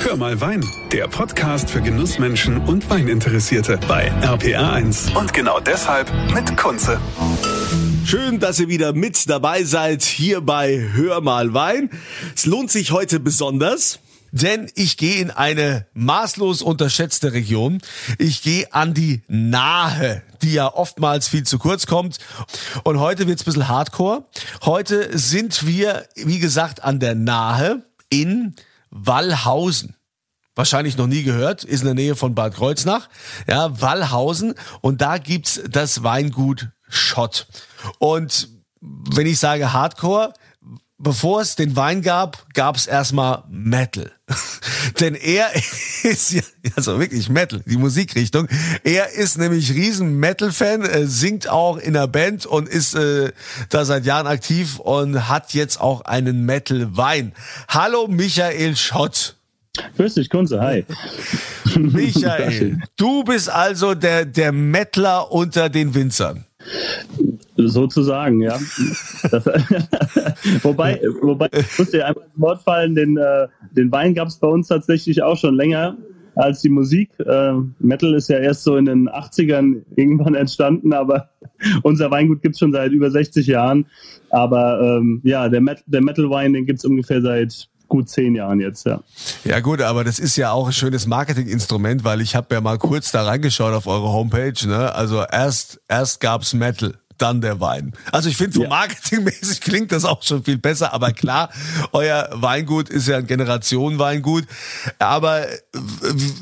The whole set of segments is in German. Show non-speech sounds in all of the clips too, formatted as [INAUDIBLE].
Hör mal Wein, der Podcast für Genussmenschen und Weininteressierte bei RPR1. Und genau deshalb mit Kunze. Schön, dass ihr wieder mit dabei seid hier bei Hör mal Wein. Es lohnt sich heute besonders. Denn ich gehe in eine maßlos unterschätzte Region. Ich gehe an die Nahe, die ja oftmals viel zu kurz kommt. Und heute wird's ein bisschen hardcore. Heute sind wir, wie gesagt, an der Nahe in Wallhausen. Wahrscheinlich noch nie gehört, ist in der Nähe von Bad Kreuznach. Ja, Wallhausen. Und da gibt's das Weingut Schott. Und wenn ich sage Hardcore, bevor es den Wein gab, gab es erstmal Metal. [LAUGHS] Denn er [LAUGHS] ist ja, also wirklich Metal, die Musikrichtung. Er ist nämlich riesen Metal-Fan, äh, singt auch in der Band und ist äh, da seit Jahren aktiv und hat jetzt auch einen Metal-Wein. Hallo Michael Schott. Grüß dich, Kunze, hi. Michael, [LAUGHS] du bist also der, der Mettler unter den Winzern. Sozusagen, ja. Das, [LAUGHS] wobei, wobei, ich muss dir einmal ins Wort fallen, den, äh, den Wein gab es bei uns tatsächlich auch schon länger als die Musik. Äh, Metal ist ja erst so in den 80ern irgendwann entstanden, aber [LAUGHS] unser Weingut gibt's schon seit über 60 Jahren. Aber ähm, ja, der, Met der Metal-Wein, den gibt's ungefähr seit gut zehn Jahren jetzt, ja. Ja gut, aber das ist ja auch ein schönes Marketinginstrument, weil ich habe ja mal kurz da reingeschaut auf eure Homepage. Ne? Also erst erst gab's Metal dann der Wein. Also ich finde, so ja. marketingmäßig [LAUGHS] klingt das auch schon viel besser, aber klar, euer Weingut ist ja ein Generationenweingut. Aber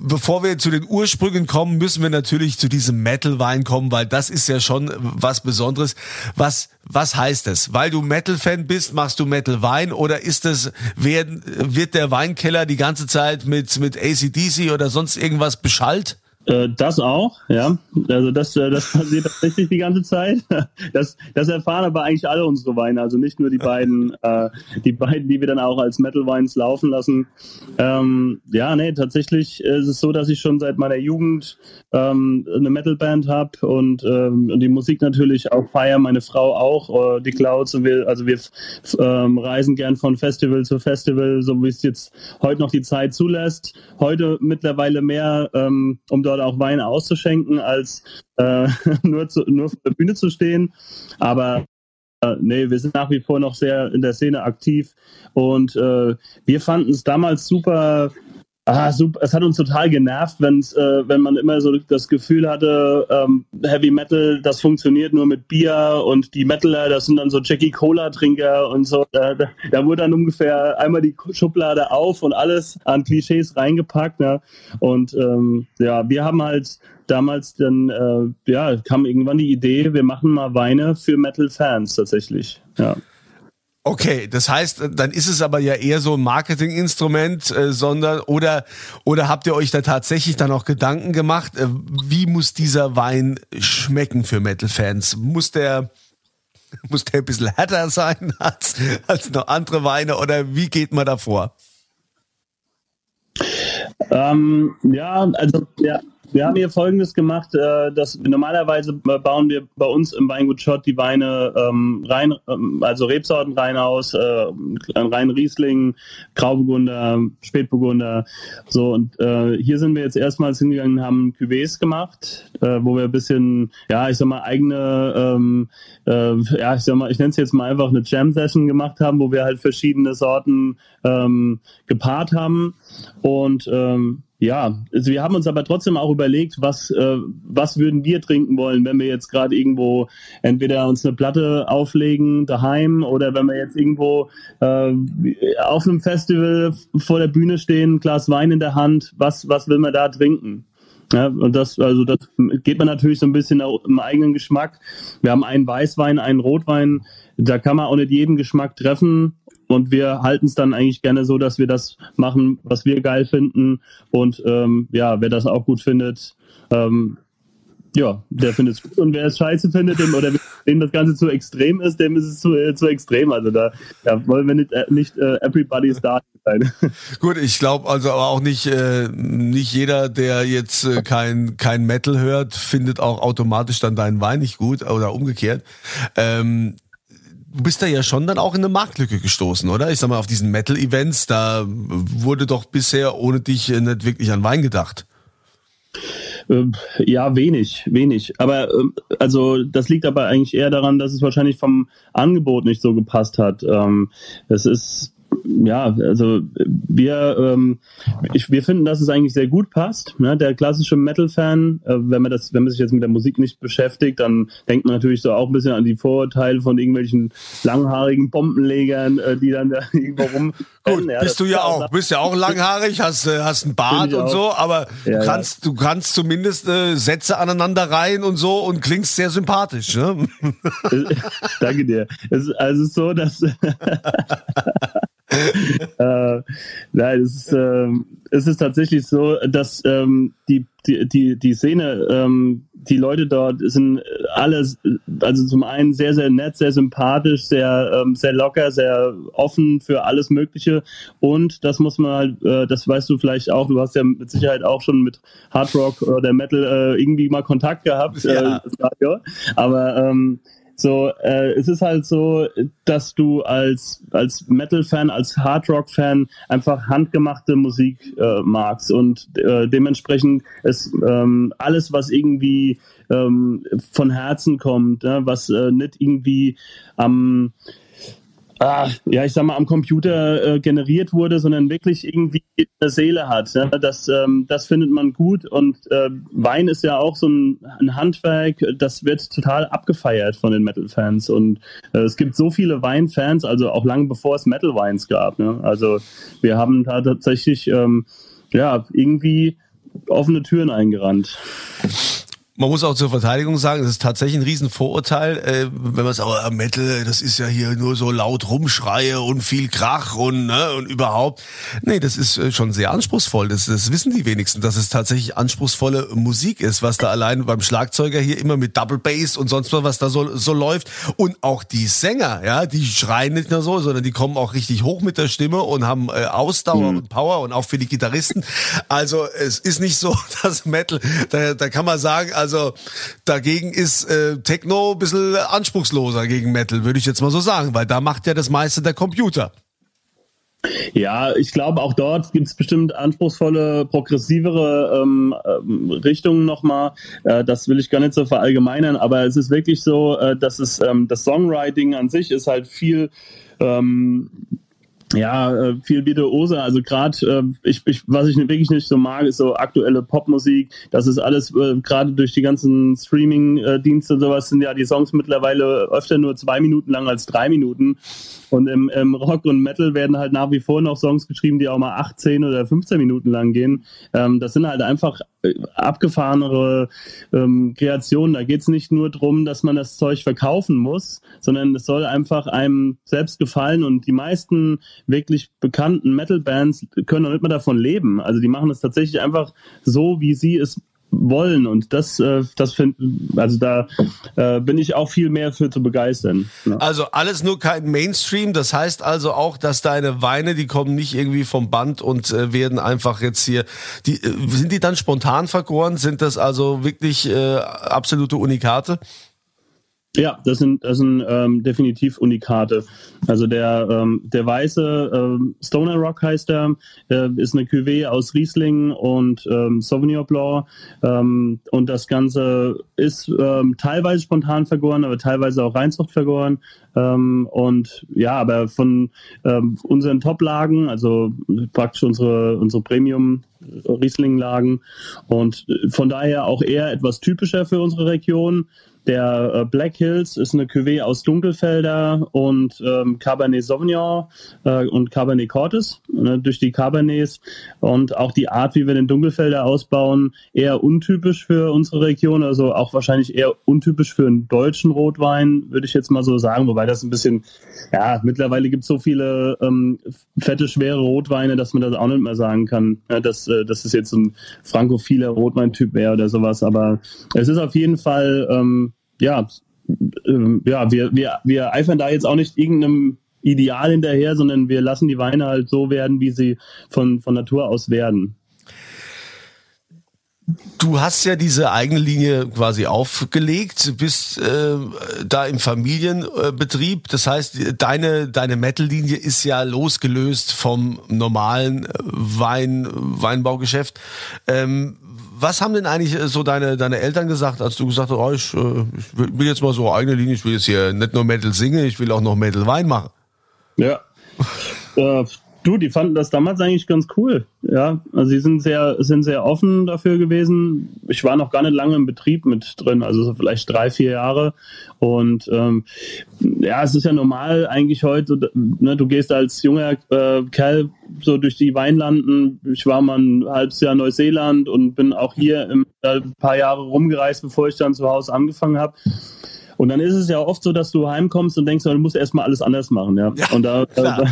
bevor wir zu den Ursprüngen kommen, müssen wir natürlich zu diesem Metal-Wein kommen, weil das ist ja schon was Besonderes. Was, was heißt es? Weil du Metal-Fan bist, machst du Metal-Wein oder ist es, werden, wird der Weinkeller die ganze Zeit mit, mit ACDC oder sonst irgendwas beschallt? Äh, das auch, ja. Also das, äh, das passiert tatsächlich die ganze Zeit. [LAUGHS] Das, das erfahren aber eigentlich alle unsere Weine, also nicht nur die beiden, [LAUGHS] äh, die beiden, die wir dann auch als Metal Wines laufen lassen. Ähm, ja, nee, tatsächlich ist es so, dass ich schon seit meiner Jugend ähm, eine Metal-Band habe und, ähm, die Musik natürlich auch feiern, meine Frau auch, äh, die Clouds und wir, also wir ähm, reisen gern von Festival zu Festival, so wie es jetzt heute noch die Zeit zulässt. Heute mittlerweile mehr, ähm, um dort auch Wein auszuschenken, als äh, [LAUGHS] nur, zu, nur vor der Bühne zu stehen. Aber äh, nee, wir sind nach wie vor noch sehr in der Szene aktiv und äh, wir fanden es damals super Ah, super. Es hat uns total genervt, wenn's, äh, wenn man immer so das Gefühl hatte, ähm, Heavy Metal, das funktioniert nur mit Bier und die Metaler, das sind dann so Jackie Cola Trinker und so. Da, da, da wurde dann ungefähr einmal die Schublade auf und alles an Klischees reingepackt. Ne? Und ähm, ja, wir haben halt damals dann, äh, ja, kam irgendwann die Idee, wir machen mal Weine für Metal-Fans tatsächlich. Ja. Okay, das heißt, dann ist es aber ja eher so ein Marketinginstrument, äh, sondern oder oder habt ihr euch da tatsächlich dann auch Gedanken gemacht, äh, wie muss dieser Wein schmecken für Metal-Fans? Muss der [LAUGHS] muss der ein bisschen härter sein [LAUGHS] als, als noch andere Weine oder wie geht man da vor? Ähm, ja, also ja, wir haben hier Folgendes gemacht, äh, dass normalerweise bauen wir bei uns im Weingut Schott die Weine ähm, rein, ähm, also Rebsorten rein aus, äh, rein Riesling, Grauburgunder, Spätburgunder, so und äh, hier sind wir jetzt erstmals hingegangen, haben Cuvées gemacht, äh, wo wir ein bisschen, ja, ich sag mal eigene, ähm, äh, ja, ich sag mal, ich nenne es jetzt mal einfach eine Jam Session gemacht haben, wo wir halt verschiedene Sorten ähm, gepaart haben. Und ähm, ja, also wir haben uns aber trotzdem auch überlegt, was, äh, was würden wir trinken wollen, wenn wir jetzt gerade irgendwo entweder uns eine Platte auflegen daheim oder wenn wir jetzt irgendwo äh, auf einem Festival vor der Bühne stehen, Glas Wein in der Hand, was, was will man da trinken? Ja, und das, also das geht man natürlich so ein bisschen im eigenen Geschmack. Wir haben einen Weißwein, einen Rotwein, da kann man auch nicht jeden Geschmack treffen. Und wir halten es dann eigentlich gerne so, dass wir das machen, was wir geil finden. Und ähm, ja, wer das auch gut findet, ähm, ja, der findet es gut. Und wer es scheiße findet dem, oder dem das Ganze zu extrem ist, dem ist es zu, äh, zu extrem. Also da, da wollen wir nicht, äh, nicht äh, everybody's dark sein. [LAUGHS] Gut, ich glaube also aber auch nicht, äh, nicht jeder, der jetzt äh, kein, kein Metal hört, findet auch automatisch dann deinen Wein nicht gut oder umgekehrt. Ähm, bist da ja schon dann auch in eine Marktlücke gestoßen, oder? Ich sag mal, auf diesen Metal-Events, da wurde doch bisher ohne dich nicht wirklich an Wein gedacht. Ähm, ja, wenig, wenig. Aber ähm, also das liegt aber eigentlich eher daran, dass es wahrscheinlich vom Angebot nicht so gepasst hat. Ähm, es ist ja, also wir, ähm, ich, wir finden, dass es eigentlich sehr gut passt. Ne? Der klassische Metal-Fan, äh, wenn man das, wenn man sich jetzt mit der Musik nicht beschäftigt, dann denkt man natürlich so auch ein bisschen an die Vorurteile von irgendwelchen langhaarigen Bombenlegern, äh, die dann da [LAUGHS] irgendwo rum. Gut, ja, bist du ja auch, bist ja auch langhaarig, hast, äh, hast einen Bart und auch. so, aber ja, du kannst, ja. du kannst zumindest äh, Sätze aneinander reihen und so und klingst sehr sympathisch. Ne? Danke dir. Es, also so, dass [LAUGHS] [LAUGHS] äh, nein, es ist, äh, es ist tatsächlich so, dass ähm, die, die, die, die Szene, ähm, die Leute dort sind alles, also zum einen sehr, sehr nett, sehr sympathisch, sehr, ähm, sehr locker, sehr offen für alles Mögliche. Und das muss man halt, äh, das weißt du vielleicht auch, du hast ja mit Sicherheit auch schon mit Hard Rock oder Metal äh, irgendwie mal Kontakt gehabt. Ja. Äh, aber ähm, so, äh, es ist halt so, dass du als, als Metal-Fan, als Hard-Rock-Fan einfach handgemachte Musik äh, magst und äh, dementsprechend ist ähm, alles, was irgendwie ähm, von Herzen kommt, ne, was äh, nicht irgendwie am ähm, ah, ja, ich sag mal, am Computer äh, generiert wurde, sondern wirklich irgendwie eine Seele hat. Ja? Das, ähm, das findet man gut und äh, Wein ist ja auch so ein, ein, Handwerk, das wird total abgefeiert von den Metal-Fans und äh, es gibt so viele Wein-Fans, also auch lange bevor es Metal-Weins gab. Ne? Also wir haben da tatsächlich ähm, ja irgendwie offene Türen eingerannt. Man muss auch zur Verteidigung sagen, es ist tatsächlich ein Riesenvorurteil, äh, wenn man sagt, oh, Metal, das ist ja hier nur so laut Rumschreie und viel Krach und, ne, und überhaupt. Nee, das ist äh, schon sehr anspruchsvoll. Das, das wissen die wenigsten, dass es tatsächlich anspruchsvolle Musik ist, was da allein beim Schlagzeuger hier immer mit Double Bass und sonst was, was da so, so läuft. Und auch die Sänger, ja, die schreien nicht nur so, sondern die kommen auch richtig hoch mit der Stimme und haben äh, Ausdauer mhm. und Power und auch für die Gitarristen. Also es ist nicht so, [LAUGHS] dass Metal, da, da kann man sagen, also also dagegen ist äh, Techno ein bisschen anspruchsloser gegen Metal, würde ich jetzt mal so sagen, weil da macht ja das meiste der Computer. Ja, ich glaube, auch dort gibt es bestimmt anspruchsvolle, progressivere ähm, ähm, Richtungen nochmal. Äh, das will ich gar nicht so verallgemeinern, aber es ist wirklich so, äh, dass es ähm, das Songwriting an sich ist halt viel ähm, ja, äh, viel Virtuose. Also gerade, äh, ich, ich, was ich wirklich nicht so mag, ist so aktuelle Popmusik. Das ist alles äh, gerade durch die ganzen Streaming-Dienste und sowas sind ja die Songs mittlerweile öfter nur zwei Minuten lang als drei Minuten. Und im, im Rock und Metal werden halt nach wie vor noch Songs geschrieben, die auch mal 18 oder 15 Minuten lang gehen. Ähm, das sind halt einfach abgefahrenere ähm, Kreationen. Da geht es nicht nur darum, dass man das Zeug verkaufen muss, sondern es soll einfach einem selbst gefallen. Und die meisten wirklich bekannten Metal-Bands können nicht mehr davon leben. Also die machen es tatsächlich einfach so, wie sie es wollen und das äh, das finde also da äh, bin ich auch viel mehr für zu begeistern. Ja. Also alles nur kein Mainstream, das heißt also auch, dass deine Weine, die kommen nicht irgendwie vom Band und äh, werden einfach jetzt hier die äh, sind die dann spontan vergoren, sind das also wirklich äh, absolute Unikate? Ja, das sind, das sind ähm, definitiv Unikate. Also der, ähm, der weiße ähm, Stoner Rock heißt er, äh, ist eine Cuvée aus Riesling und ähm, Sauvignon Blanc. Ähm, und das Ganze ist ähm, teilweise spontan vergoren, aber teilweise auch Reinzucht vergoren. Ähm, und ja, aber von ähm, unseren Top-Lagen, also praktisch unsere, unsere Premium Riesling-Lagen und von daher auch eher etwas typischer für unsere Region. Der äh, Black Hills ist eine Cuvée aus Dunkelfelder und ähm, Cabernet Sauvignon äh, und Cabernet Cortes ne, durch die Cabernets. Und auch die Art, wie wir den Dunkelfelder ausbauen, eher untypisch für unsere Region, also auch wahrscheinlich eher untypisch für einen deutschen Rotwein, würde ich jetzt mal so sagen, wobei das ein bisschen, ja, mittlerweile gibt es so viele ähm, fette, schwere Rotweine, dass man das auch nicht mehr sagen kann, ja, dass, äh, dass es jetzt ein frankophiler Rotweintyp wäre oder sowas, aber es ist auf jeden Fall ähm, ja, äh, ja, wir, wir, wir eifern da jetzt auch nicht irgendeinem Ideal hinterher, sondern wir lassen die Weine halt so werden, wie sie von, von Natur aus werden. Du hast ja diese eigene Linie quasi aufgelegt, bist äh, da im Familienbetrieb. Das heißt, deine deine Metal-Linie ist ja losgelöst vom normalen Wein Weinbaugeschäft. Ähm, was haben denn eigentlich so deine, deine Eltern gesagt, als du gesagt hast, oh, ich, ich will jetzt mal so eigene Linie, ich will jetzt hier nicht nur Metal singen, ich will auch noch Metal Wein machen? Ja. [LAUGHS] äh, Du, die fanden das damals eigentlich ganz cool. Ja, also sie sind sehr, sind sehr offen dafür gewesen. Ich war noch gar nicht lange im Betrieb mit drin, also so vielleicht drei, vier Jahre. Und ähm, ja, es ist ja normal eigentlich heute, ne, du gehst als junger äh, Kerl so durch die Weinlanden. Ich war mal ein halbes Jahr Neuseeland und bin auch hier im, äh, ein paar Jahre rumgereist, bevor ich dann zu Hause angefangen habe. Und dann ist es ja oft so, dass du heimkommst und denkst, du musst erstmal alles anders machen, ja. ja und da, da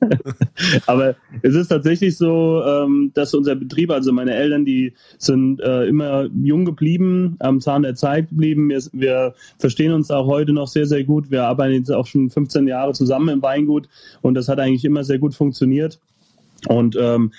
[LAUGHS] aber es ist tatsächlich so, ähm, dass unser Betrieb, also meine Eltern, die sind äh, immer jung geblieben, am Zahn der Zeit geblieben. Wir, wir verstehen uns auch heute noch sehr, sehr gut. Wir arbeiten jetzt auch schon 15 Jahre zusammen im Weingut und das hat eigentlich immer sehr gut funktioniert. Und ähm,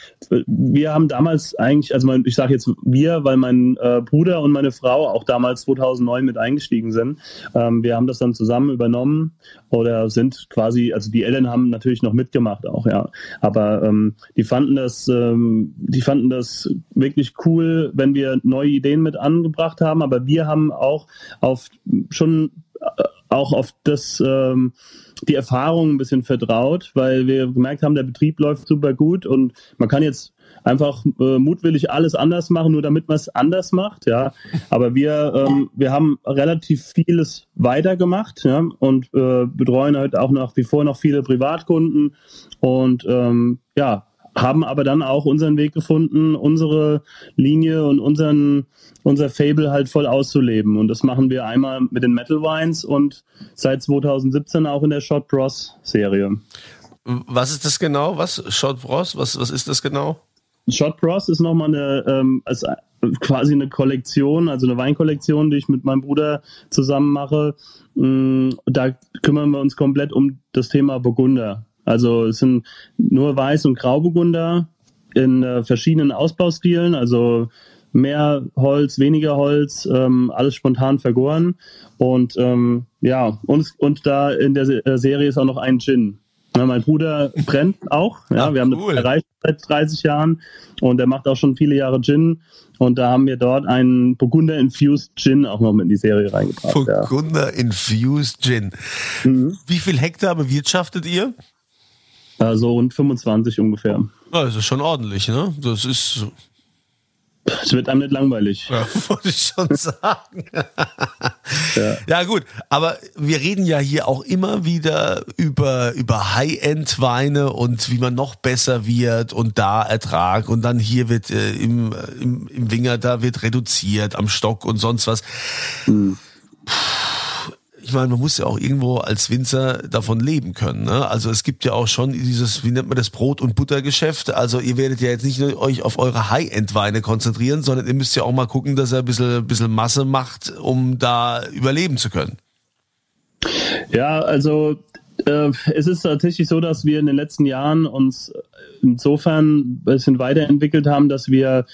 wir haben damals eigentlich, also mein, ich sage jetzt wir, weil mein äh, Bruder und meine Frau auch damals 2009 mit eingestiegen sind. Ähm, wir haben das dann zusammen übernommen oder sind quasi, also die Eltern haben natürlich noch mitgemacht auch, ja. Aber ähm, die fanden das, ähm, die fanden das wirklich cool, wenn wir neue Ideen mit angebracht haben. Aber wir haben auch auf schon äh, auch auf das ähm, die Erfahrung ein bisschen vertraut, weil wir gemerkt haben, der Betrieb läuft super gut und man kann jetzt einfach äh, mutwillig alles anders machen, nur damit man es anders macht, ja. Aber wir, ähm, wir haben relativ vieles weitergemacht, ja, und äh, betreuen halt auch nach wie vor noch viele Privatkunden und ähm, ja, haben aber dann auch unseren Weg gefunden, unsere Linie und unseren, unser Fable halt voll auszuleben. Und das machen wir einmal mit den Metal Wines und seit 2017 auch in der Shot Bros Serie. Was ist das genau? Was? Shot Bros? Was, was ist das genau? Shot Bros ist nochmal eine, ähm, also quasi eine Kollektion, also eine Weinkollektion, die ich mit meinem Bruder zusammen mache. Mm, da kümmern wir uns komplett um das Thema Burgunder. Also es sind nur Weiß- und Grauburgunder in äh, verschiedenen Ausbaustilen, also mehr Holz, weniger Holz, ähm, alles spontan vergoren. Und ähm, ja, und, und da in der äh, Serie ist auch noch ein Gin. Ja, mein Bruder brennt auch. Ja, Ach, wir haben cool. das erreicht seit 30 Jahren und er macht auch schon viele Jahre Gin. Und da haben wir dort einen Burgunder Infused Gin auch noch mit in die Serie reingebracht. Burgunder ja. Infused Gin. Mhm. Wie viel Hektar bewirtschaftet ihr? Äh, so rund 25 ungefähr. Ja, das ist schon ordentlich, ne? Das ist. Es wird einem nicht langweilig. Ja, [LAUGHS] wollte ich schon sagen. ja. ja. gut, aber wir reden ja hier auch immer wieder über, über High-End-Weine und wie man noch besser wird und da Ertrag und dann hier wird äh, im, im, im Winger, da wird reduziert am Stock und sonst was. Mhm. Puh ich meine, man muss ja auch irgendwo als Winzer davon leben können. Ne? Also es gibt ja auch schon dieses, wie nennt man das, Brot- und Buttergeschäft. Also ihr werdet ja jetzt nicht nur euch auf eure High-End-Weine konzentrieren, sondern ihr müsst ja auch mal gucken, dass er ein bisschen, ein bisschen Masse macht, um da überleben zu können. Ja, also äh, es ist tatsächlich so, dass wir in den letzten Jahren uns insofern ein bisschen weiterentwickelt haben, dass wir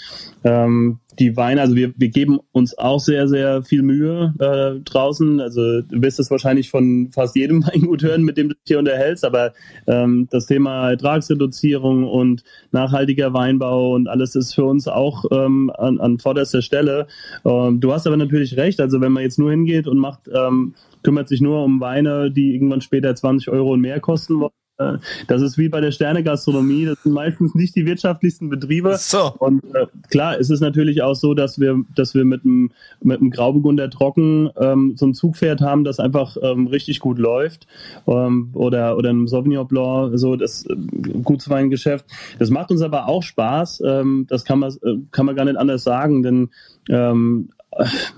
ähm, die Weine, also wir, wir geben uns auch sehr, sehr viel Mühe äh, draußen. Also du wirst es wahrscheinlich von fast jedem [LAUGHS] Weingut hören, mit dem du dich hier unterhältst, aber ähm, das Thema Ertragsreduzierung und nachhaltiger Weinbau und alles ist für uns auch ähm, an, an vorderster Stelle. Ähm, du hast aber natürlich recht, also wenn man jetzt nur hingeht und macht, ähm, kümmert sich nur um Weine, die irgendwann später 20 Euro und mehr kosten wollen, das ist wie bei der Sterne-Gastronomie. Das sind meistens nicht die wirtschaftlichsten Betriebe. So. Und äh, klar, es ist natürlich auch so, dass wir, dass wir mit einem mit einem Grauburgunder Trocken ähm, so ein Zugpferd haben, das einfach ähm, richtig gut läuft. Ähm, oder oder einem Sauvignon Blanc, so das äh, Gutsweingeschäft. Das macht uns aber auch Spaß. Ähm, das kann man äh, kann man gar nicht anders sagen, denn ähm,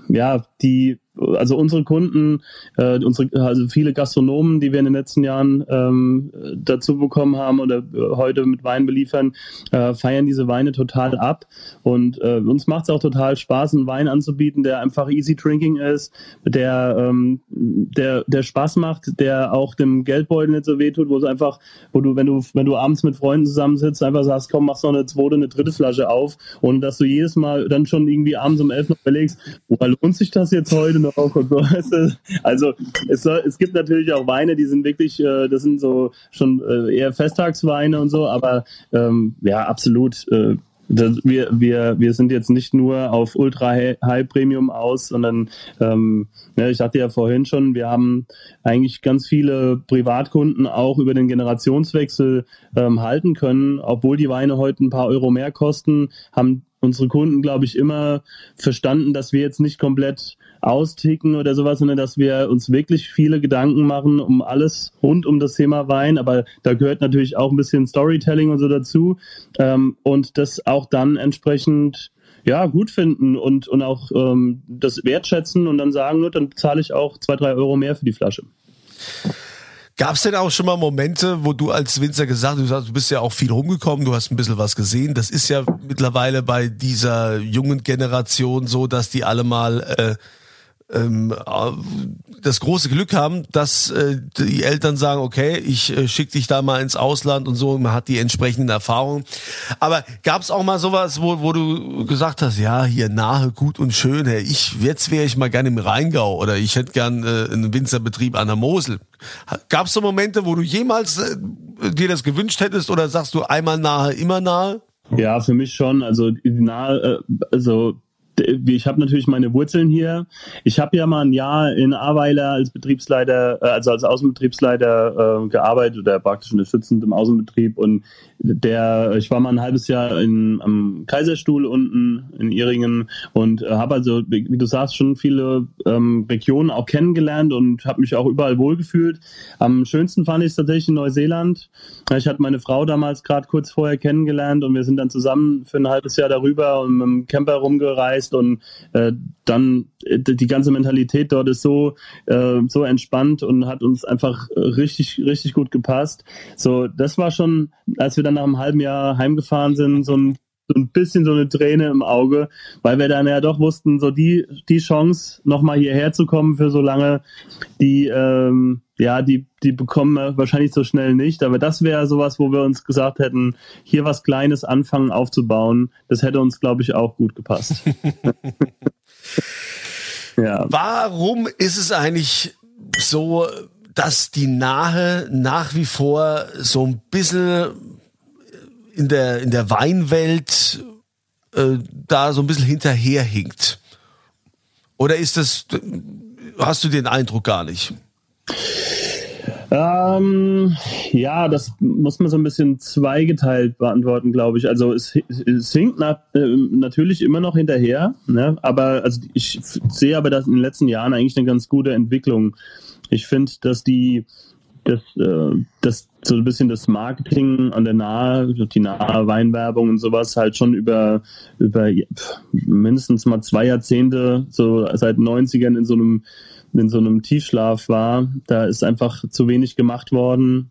ja, die also unsere Kunden, äh, unsere, also viele Gastronomen, die wir in den letzten Jahren ähm, dazu bekommen haben oder heute mit Wein beliefern, äh, feiern diese Weine total ab. Und äh, uns macht es auch total Spaß, einen Wein anzubieten, der einfach easy drinking ist, der, ähm, der, der Spaß macht, der auch dem Geldbeutel nicht so wehtut, wo es einfach, wo du, wenn du, wenn du abends mit Freunden zusammensitzt, einfach sagst, komm, machst noch eine zweite, eine dritte Flasche auf und dass du jedes Mal dann schon irgendwie abends um elf noch überlegst, woher lohnt sich das jetzt heute noch und so. [LAUGHS] Also es, soll, es gibt natürlich auch Weine, die sind wirklich, äh, das sind so schon äh, eher Festtagsweine und so, aber ähm, ja, absolut. Äh, das, wir, wir, wir sind jetzt nicht nur auf Ultra High Premium aus, sondern ähm, ja, ich sagte ja vorhin schon, wir haben eigentlich ganz viele Privatkunden auch über den Generationswechsel ähm, halten können, obwohl die Weine heute ein paar Euro mehr kosten, haben unsere Kunden, glaube ich, immer verstanden, dass wir jetzt nicht komplett austicken oder sowas, sondern dass wir uns wirklich viele Gedanken machen um alles rund um das Thema Wein. Aber da gehört natürlich auch ein bisschen Storytelling und so dazu. Ähm, und das auch dann entsprechend ja, gut finden und, und auch ähm, das wertschätzen und dann sagen, nur, dann zahle ich auch zwei, drei Euro mehr für die Flasche. Gab es denn auch schon mal Momente, wo du als Winzer gesagt hast, du bist ja auch viel rumgekommen, du hast ein bisschen was gesehen. Das ist ja mittlerweile bei dieser jungen Generation so, dass die alle mal äh, ähm, das große Glück haben, dass äh, die Eltern sagen, okay, ich äh, schicke dich da mal ins Ausland und so, man hat die entsprechenden Erfahrungen. Aber gab es auch mal sowas, wo, wo du gesagt hast, ja, hier nahe, gut und schön, hey, ich, jetzt wäre ich mal gern im Rheingau oder ich hätte gern äh, einen Winzerbetrieb an der Mosel. Gab es so Momente, wo du jemals äh, dir das gewünscht hättest oder sagst du einmal nahe, immer nahe? Ja, für mich schon. Also nahe, äh, also ich habe natürlich meine Wurzeln hier. Ich habe ja mal ein Jahr in Aweiler als Betriebsleiter, äh, also als Außenbetriebsleiter äh, gearbeitet oder praktisch unterstützend im Außenbetrieb und der, ich war mal ein halbes Jahr in, am Kaiserstuhl unten in Iringen und äh, habe also, wie, du sagst, schon viele ähm, Regionen auch kennengelernt und habe mich auch überall wohlgefühlt. Am schönsten fand ich es tatsächlich in Neuseeland. Ich hatte meine Frau damals gerade kurz vorher kennengelernt und wir sind dann zusammen für ein halbes Jahr darüber und mit dem Camper rumgereist und äh, dann äh, die ganze Mentalität dort ist so äh, so entspannt und hat uns einfach richtig richtig gut gepasst. So, das war schon, als wir dann nach einem halben Jahr heimgefahren sind, so ein so ein bisschen so eine Träne im Auge, weil wir dann ja doch wussten, so die, die Chance, nochmal hierher zu kommen für so lange, die, ähm, ja, die, die bekommen wir wahrscheinlich so schnell nicht. Aber das wäre sowas, wo wir uns gesagt hätten, hier was Kleines anfangen aufzubauen. Das hätte uns, glaube ich, auch gut gepasst. [LAUGHS] ja. Warum ist es eigentlich so, dass die Nahe nach wie vor so ein bisschen in der, in der Weinwelt äh, da so ein bisschen hinterherhinkt? Oder ist das, hast du den Eindruck gar nicht? Ähm, ja, das muss man so ein bisschen zweigeteilt beantworten, glaube ich. Also es, es hinkt na, äh, natürlich immer noch hinterher, ne? aber also ich sehe aber das in den letzten Jahren eigentlich eine ganz gute Entwicklung. Ich finde, dass die dass, äh, dass so ein bisschen das Marketing an der nahe, die nahe Weinwerbung und sowas halt schon über, über mindestens mal zwei Jahrzehnte, so seit den 90ern in so einem, in so einem Tiefschlaf war. Da ist einfach zu wenig gemacht worden.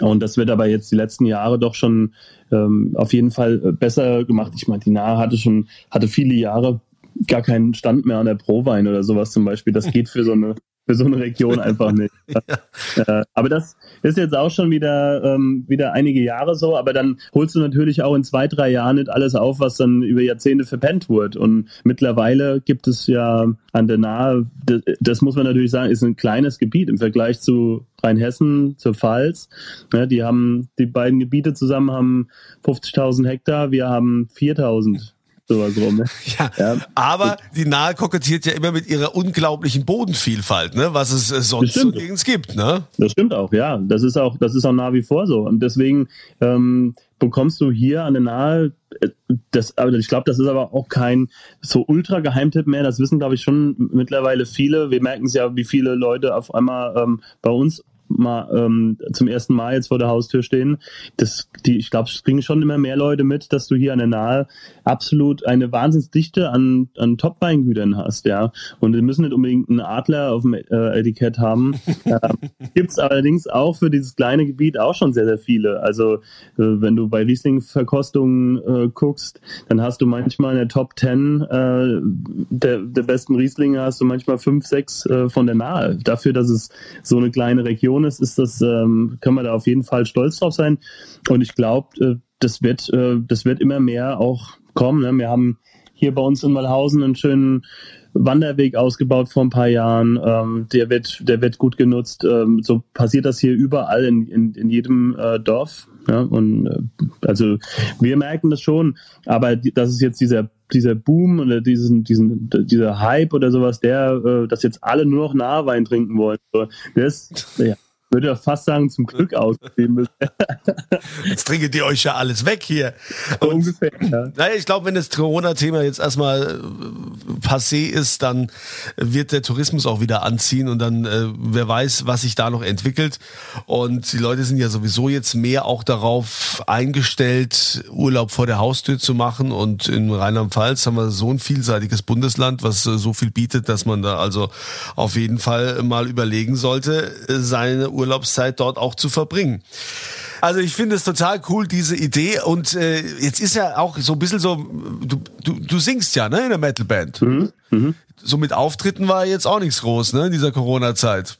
Und das wird aber jetzt die letzten Jahre doch schon ähm, auf jeden Fall besser gemacht. Ich meine, die Nahe hatte schon, hatte viele Jahre gar keinen Stand mehr an der Prowein oder sowas zum Beispiel. Das [LAUGHS] geht für so eine für so eine Region [LAUGHS] einfach nicht. ja. aber das ist jetzt auch schon wieder, ähm, wieder einige Jahre so, aber dann holst du natürlich auch in zwei, drei Jahren nicht alles auf, was dann über Jahrzehnte verpennt wurde. Und mittlerweile gibt es ja an der Nahe, das, das muss man natürlich sagen, ist ein kleines Gebiet im Vergleich zu Rheinhessen, zur Pfalz. Ja, die haben, die beiden Gebiete zusammen haben 50.000 Hektar, wir haben 4.000 sowas rum. Ne? [LAUGHS] Ja, ja, aber die Nahe kokettiert ja immer mit ihrer unglaublichen Bodenvielfalt, ne? was es sonst so nirgends gibt. Ne? Das stimmt auch, ja. Das ist auch, das ist auch nach wie vor so. Und deswegen ähm, bekommst du hier an der Nahe, äh, das, aber ich glaube, das ist aber auch kein so ultra Geheimtipp mehr. Das wissen, glaube ich, schon mittlerweile viele. Wir merken es ja, wie viele Leute auf einmal ähm, bei uns mal ähm, zum ersten Mal jetzt vor der Haustür stehen. Das, die, ich glaube, es kriegen schon immer mehr Leute mit, dass du hier an der Nahe absolut eine Wahnsinnsdichte an, an Top-Weingütern hast, ja. Und wir müssen nicht unbedingt einen Adler auf dem äh, Etikett haben. [LAUGHS] ähm, Gibt es allerdings auch für dieses kleine Gebiet auch schon sehr, sehr viele. Also äh, wenn du bei Riesling-Verkostungen äh, guckst, dann hast du manchmal in der Top 10 äh, der, der besten Rieslinge hast du manchmal fünf, sechs äh, von der Nahe. Dafür, dass es so eine kleine Region ist, ist das, ähm, können wir da auf jeden Fall stolz drauf sein. Und ich glaube, äh, das wird, äh, das wird immer mehr auch kommen. Ne? Wir haben hier bei uns in Malhausen einen schönen Wanderweg ausgebaut vor ein paar Jahren. Ähm, der wird, der wird gut genutzt. Ähm, so passiert das hier überall in, in, in jedem äh, Dorf. Ja? Und äh, also wir merken das schon, aber die, das ist jetzt dieser dieser Boom oder diesen, diesen, dieser Hype oder sowas, der, äh, dass jetzt alle nur noch Nahwein trinken wollen. Das, ja, würde ja fast sagen, zum Glück ausgeben [LAUGHS] Jetzt trinket ihr euch ja alles weg hier. Und, ungefähr, ja. Naja, ich glaube, wenn das Corona-Thema jetzt erstmal äh, passé ist, dann wird der Tourismus auch wieder anziehen und dann, äh, wer weiß, was sich da noch entwickelt. Und die Leute sind ja sowieso jetzt mehr auch darauf eingestellt, Urlaub vor der Haustür zu machen. Und in Rheinland-Pfalz haben wir so ein vielseitiges Bundesland, was äh, so viel bietet, dass man da also auf jeden Fall mal überlegen sollte, seine Urlaubszeit dort auch zu verbringen. Also ich finde es total cool, diese Idee. Und äh, jetzt ist ja auch so ein bisschen so, du, du, du singst ja, ne, in der Metalband. Mhm. Mhm. So mit Auftritten war jetzt auch nichts groß, ne, in dieser Corona-Zeit.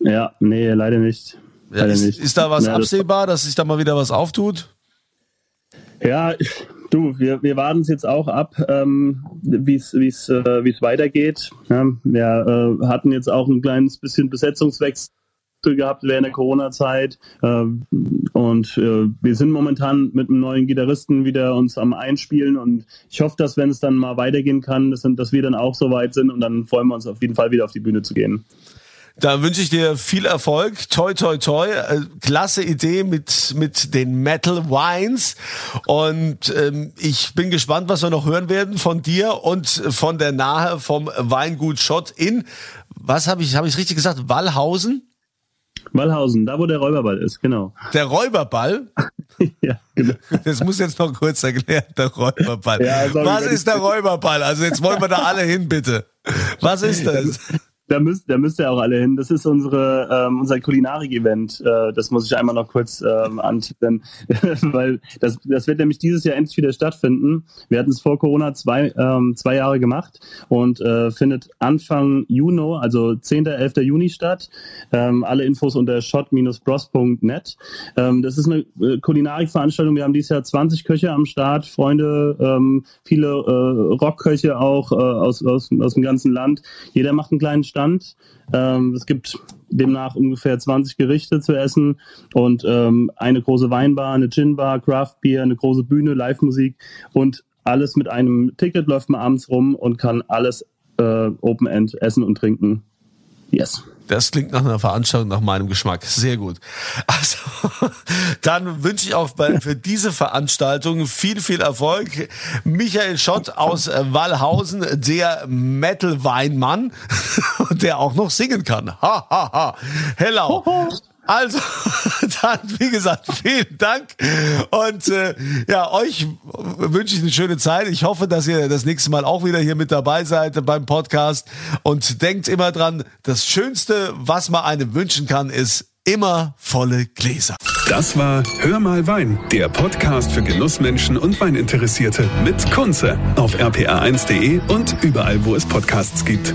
Ja, nee, leider nicht. Ja, ist, nicht. ist da was ja, absehbar, dass sich da mal wieder was auftut? Ja, du, wir, wir warten es jetzt auch ab, ähm, wie es äh, wie's weitergeht. Ja, wir äh, hatten jetzt auch ein kleines bisschen Besetzungswechsel gehabt während der Corona-Zeit. Ähm, und äh, wir sind momentan mit einem neuen Gitarristen wieder uns am Einspielen und ich hoffe, dass wenn es dann mal weitergehen kann, dass, wir dann auch so weit sind und dann freuen wir uns auf jeden Fall wieder auf die Bühne zu gehen. Da wünsche ich dir viel Erfolg. Toi, toi, toi. Äh, klasse Idee mit, mit den Metal Wines. Und ähm, ich bin gespannt, was wir noch hören werden von dir und von der Nahe vom Weingut Schott in, was habe ich, habe ich richtig gesagt, Wallhausen? Wallhausen, da wo der Räuberball ist, genau. Der Räuberball? [LAUGHS] ja, genau. Das muss jetzt noch kurz erklären, der Räuberball. Ja, Was ist der Räuberball? Also jetzt wollen wir da alle hin, bitte. Was ist [LAUGHS] das? Da müsst, da müsst ihr auch alle hin. Das ist unsere, ähm, unser Kulinarik-Event. Äh, das muss ich einmal noch kurz ähm, antippen, [LAUGHS] weil das, das wird nämlich dieses Jahr endlich wieder stattfinden. Wir hatten es vor Corona zwei, ähm, zwei Jahre gemacht und äh, findet Anfang Juni, also 10. 11. Juni statt. Ähm, alle Infos unter shot-bros.net. Ähm, das ist eine äh, Kulinarik-Veranstaltung. Wir haben dieses Jahr 20 Köche am Start, Freunde, ähm, viele äh, Rockköche auch äh, aus, aus, aus dem ganzen Land. Jeder macht einen kleinen Stand Stand. Ähm, es gibt demnach ungefähr 20 Gerichte zu essen und ähm, eine große Weinbar, eine Ginbar, Craft Beer, eine große Bühne, Live-Musik und alles mit einem Ticket läuft man abends rum und kann alles äh, Open End essen und trinken. Yes. Das klingt nach einer Veranstaltung nach meinem Geschmack. Sehr gut. Also, [LAUGHS] dann wünsche ich auch bei, für diese Veranstaltung viel, viel Erfolg. Michael Schott aus Wallhausen, der Metal-Weinmann, [LAUGHS] der auch noch singen kann. Ha, ha, ha. Hello. Also, [LAUGHS] dann, wie gesagt, vielen Dank. Und äh, ja, euch wünsche ich eine schöne Zeit. Ich hoffe, dass ihr das nächste Mal auch wieder hier mit dabei seid beim Podcast. Und denkt immer dran, das Schönste, was man einem wünschen kann, ist immer volle Gläser. Das war Hör mal Wein, der Podcast für Genussmenschen und Weininteressierte mit Kunze auf rpa1.de und überall, wo es Podcasts gibt.